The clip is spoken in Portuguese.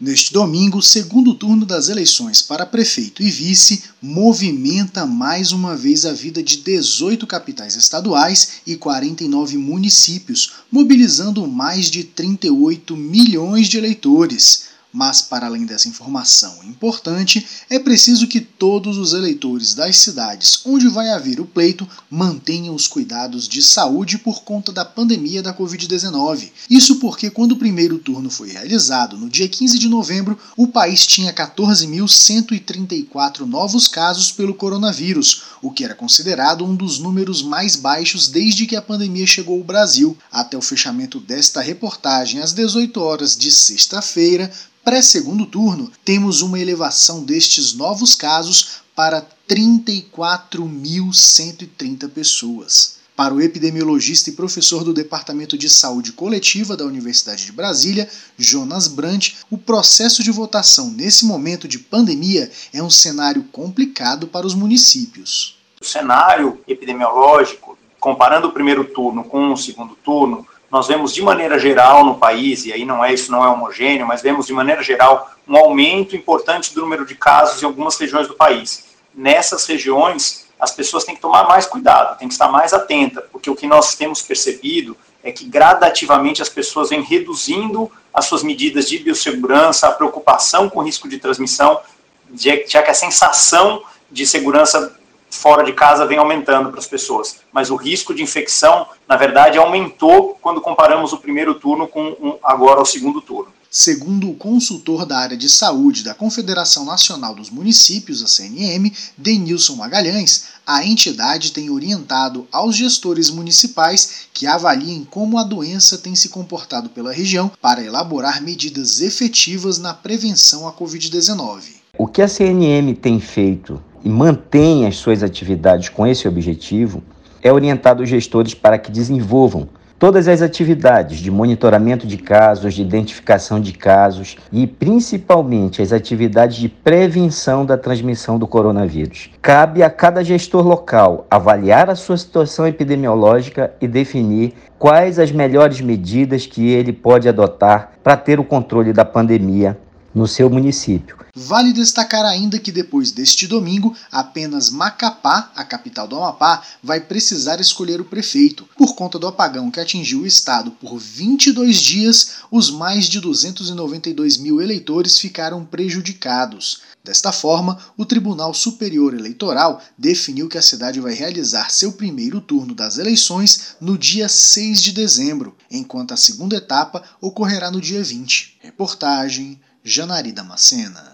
Neste domingo, o segundo turno das eleições para prefeito e vice movimenta mais uma vez a vida de 18 capitais estaduais e 49 municípios, mobilizando mais de 38 milhões de eleitores. Mas, para além dessa informação importante, é preciso que todos os eleitores das cidades onde vai haver o pleito mantenham os cuidados de saúde por conta da pandemia da Covid-19. Isso porque, quando o primeiro turno foi realizado, no dia 15 de novembro, o país tinha 14.134 novos casos pelo coronavírus, o que era considerado um dos números mais baixos desde que a pandemia chegou ao Brasil. Até o fechamento desta reportagem, às 18 horas de sexta-feira, pré-segundo turno, temos uma elevação destes novos casos para 34.130 pessoas. Para o epidemiologista e professor do Departamento de Saúde Coletiva da Universidade de Brasília, Jonas Brandt, o processo de votação nesse momento de pandemia é um cenário complicado para os municípios. O cenário epidemiológico, comparando o primeiro turno com o segundo turno, nós vemos de maneira geral no país, e aí não é isso não é homogêneo, mas vemos de maneira geral um aumento importante do número de casos em algumas regiões do país. Nessas regiões, as pessoas têm que tomar mais cuidado, têm que estar mais atentas, porque o que nós temos percebido é que gradativamente as pessoas vêm reduzindo as suas medidas de biossegurança, a preocupação com o risco de transmissão, já que a sensação de segurança fora de casa vem aumentando para as pessoas. Mas o risco de infecção, na verdade, aumentou quando comparamos o primeiro turno com um, agora o segundo turno. Segundo o consultor da área de saúde da Confederação Nacional dos Municípios, a CNM, Denilson Magalhães, a entidade tem orientado aos gestores municipais que avaliem como a doença tem se comportado pela região para elaborar medidas efetivas na prevenção à Covid-19. O que a CNM tem feito e mantém as suas atividades com esse objetivo, é orientar os gestores para que desenvolvam todas as atividades de monitoramento de casos, de identificação de casos e principalmente as atividades de prevenção da transmissão do coronavírus. Cabe a cada gestor local avaliar a sua situação epidemiológica e definir quais as melhores medidas que ele pode adotar para ter o controle da pandemia no seu município. Vale destacar ainda que depois deste domingo, apenas Macapá, a capital do Amapá, vai precisar escolher o prefeito. Por conta do apagão que atingiu o estado por 22 dias, os mais de 292 mil eleitores ficaram prejudicados. Desta forma, o Tribunal Superior Eleitoral definiu que a cidade vai realizar seu primeiro turno das eleições no dia 6 de dezembro, enquanto a segunda etapa ocorrerá no dia 20. Reportagem Janari Damascena.